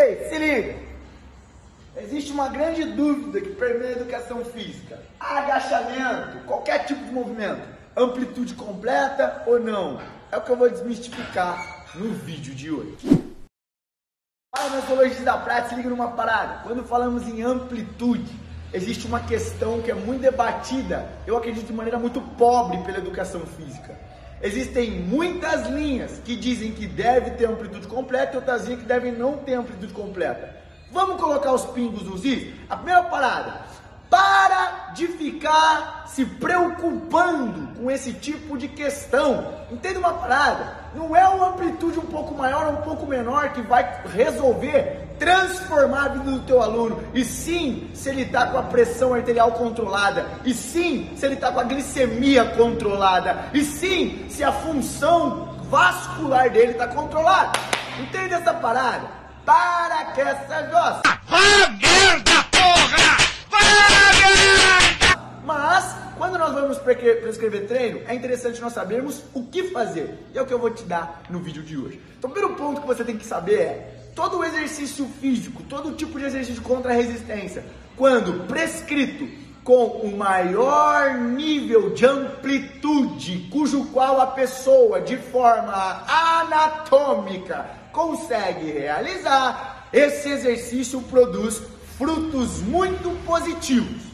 Ei, se liga! Existe uma grande dúvida que permeia a educação física. Agachamento, qualquer tipo de movimento, amplitude completa ou não? É o que eu vou desmistificar no vídeo de hoje. Fala, meus da prática, se liga numa parada. Quando falamos em amplitude, existe uma questão que é muito debatida, eu acredito de maneira muito pobre pela educação física. Existem muitas linhas que dizem que deve ter amplitude completa e outras linhas que devem não ter amplitude completa. Vamos colocar os pingos nos is? A primeira parada, ficar se preocupando com esse tipo de questão. Entenda uma parada? Não é uma amplitude um pouco maior ou um pouco menor que vai resolver transformar a vida do teu aluno. E sim, se ele está com a pressão arterial controlada. E sim, se ele está com a glicemia controlada. E sim, se a função vascular dele está controlada. Entende essa parada? Para que essa gosta. Ah, merda, porra! Mas, quando nós vamos prescrever treino, é interessante nós sabermos o que fazer. E é o que eu vou te dar no vídeo de hoje. Então, o primeiro ponto que você tem que saber é: todo exercício físico, todo tipo de exercício contra a resistência, quando prescrito com o maior nível de amplitude, cujo qual a pessoa, de forma anatômica, consegue realizar, esse exercício produz frutos muito positivos.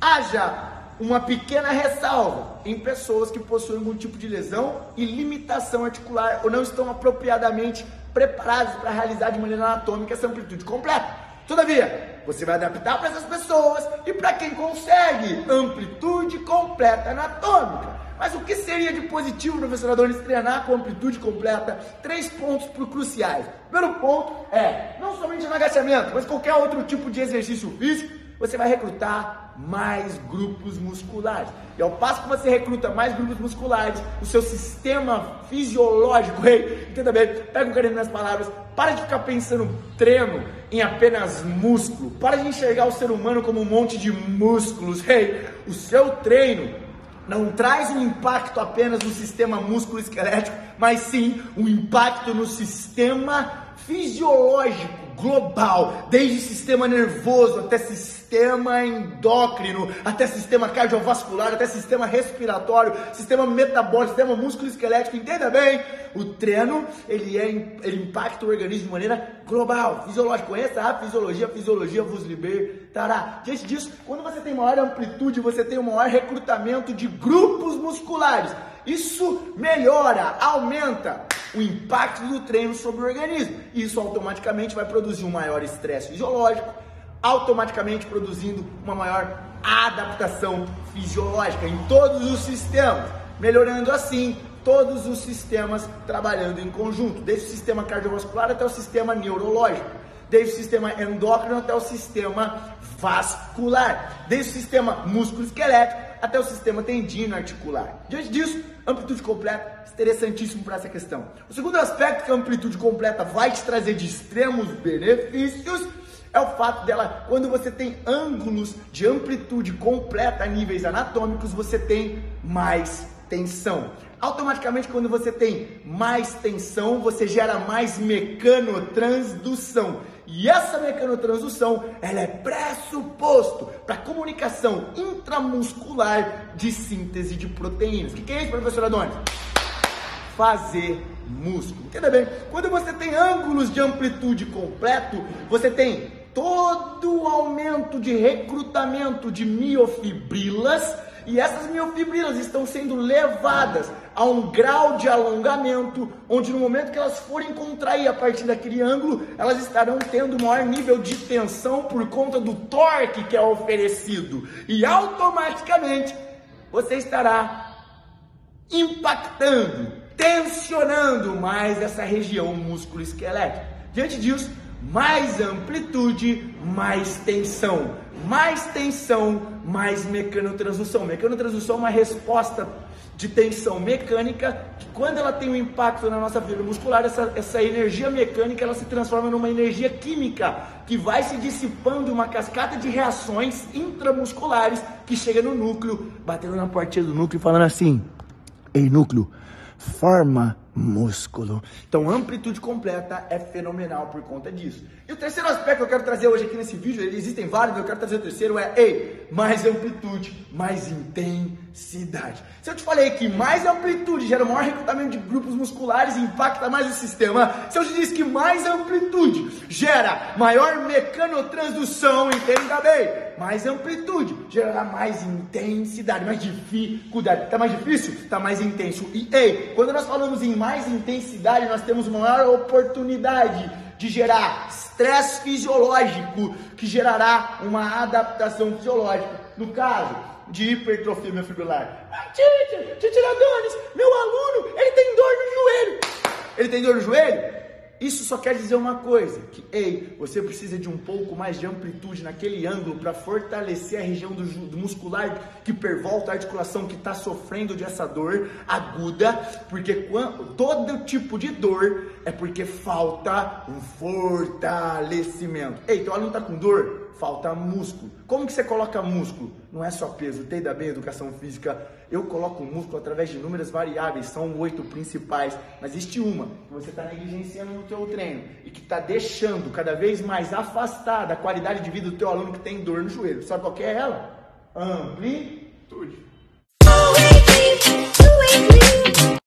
Haja uma pequena ressalva em pessoas que possuem algum tipo de lesão e limitação articular ou não estão apropriadamente preparados para realizar de maneira anatômica essa amplitude completa. Todavia, você vai adaptar para essas pessoas e para quem consegue amplitude completa anatômica. Mas o que seria de positivo, professor Adonis, treinar com amplitude completa? Três pontos cruciais. Primeiro ponto é, não somente no agachamento, mas qualquer outro tipo de exercício físico, você vai recrutar mais grupos musculares. E ao passo que você recruta mais grupos musculares, o seu sistema fisiológico, hey, entenda bem, pega um carinho nas palavras, para de ficar pensando treino em apenas músculo, para de enxergar o ser humano como um monte de músculos, hey, o seu treino não traz um impacto apenas no sistema músculo-esquelético, mas sim um impacto no sistema fisiológico global, desde sistema nervoso até sistema endócrino, até sistema cardiovascular, até sistema respiratório, sistema metabólico, sistema músculo-esquelético, entenda bem? O treino, ele, é, ele impacta o organismo de maneira global, fisiológica. Conheça a fisiologia, a fisiologia vos libertará. Diante disso, quando você tem maior amplitude, você tem um maior recrutamento de grupos musculares. Isso melhora, aumenta o impacto do treino sobre o organismo. Isso automaticamente vai produzir um maior estresse fisiológico, automaticamente produzindo uma maior adaptação fisiológica em todos os sistemas, melhorando assim todos os sistemas trabalhando em conjunto, desde o sistema cardiovascular até o sistema neurológico, desde o sistema endócrino até o sistema vascular, desde o sistema músculo-esquelético até o sistema tendino articular. Diante disso, amplitude completa, interessantíssimo para essa questão. O segundo aspecto que a amplitude completa vai te trazer de extremos benefícios é o fato dela, quando você tem ângulos de amplitude completa a níveis anatômicos, você tem mais tensão. Automaticamente, quando você tem mais tensão, você gera mais mecanotransdução. E essa mecanotransdução, ela é pressuposto para comunicação intramuscular de síntese de proteínas. O que, que é isso, professor Adonis? Fazer músculo. Entenda bem? Quando você tem ângulos de amplitude completo, você tem todo o aumento de recrutamento de miofibrilas e essas miofibrilas estão sendo levadas a um grau de alongamento, onde no momento que elas forem contrair a partir daquele ângulo, elas estarão tendo maior nível de tensão por conta do torque que é oferecido. E automaticamente você estará impactando, tensionando mais essa região músculo-esquelética. Diante disso, mais amplitude, mais tensão. Mais tensão, mais mecanotransdução. Mecanotransdução é uma resposta de tensão mecânica que quando ela tem um impacto na nossa fibra muscular, essa, essa energia mecânica ela se transforma numa energia química que vai se dissipando uma cascata de reações intramusculares que chega no núcleo, batendo na portinha do núcleo e falando assim: Ei, núcleo, forma músculo. Então, amplitude completa é fenomenal por conta disso. E o terceiro aspecto que eu quero trazer hoje aqui nesse vídeo, existem vários, eu quero trazer o terceiro, é, ei, mais amplitude, mais intensidade. Se eu te falei que mais amplitude gera maior recrutamento de grupos musculares e impacta mais o sistema, se eu te disse que mais amplitude gera maior mecanotransdução, entenda bem, mais amplitude gerará mais intensidade, mais dificuldade. Tá mais difícil? Tá mais intenso. E, ei, quando nós falamos em mais intensidade, nós temos maior oportunidade de gerar estresse fisiológico, que gerará uma adaptação fisiológica. No caso de hipertrofia fibrilar. Ah, Tite, Titiradones, meu aluno, ele tem dor no joelho. Ele tem dor no joelho? Isso só quer dizer uma coisa, que ei, você precisa de um pouco mais de amplitude naquele ângulo para fortalecer a região do, do, muscular que pervolta a articulação que está sofrendo dessa dor aguda, porque quando, todo tipo de dor é porque falta um fortalecimento. Ei, teu aluno está com dor? falta músculo. Como que você coloca músculo? Não é só peso. Tem da bem educação física. Eu coloco músculo através de inúmeras variáveis, são oito principais, mas existe uma que você está negligenciando teu treino e que está deixando cada vez mais afastada a qualidade de vida do teu aluno que tem dor no joelho. Sabe qual é ela? Amplitude.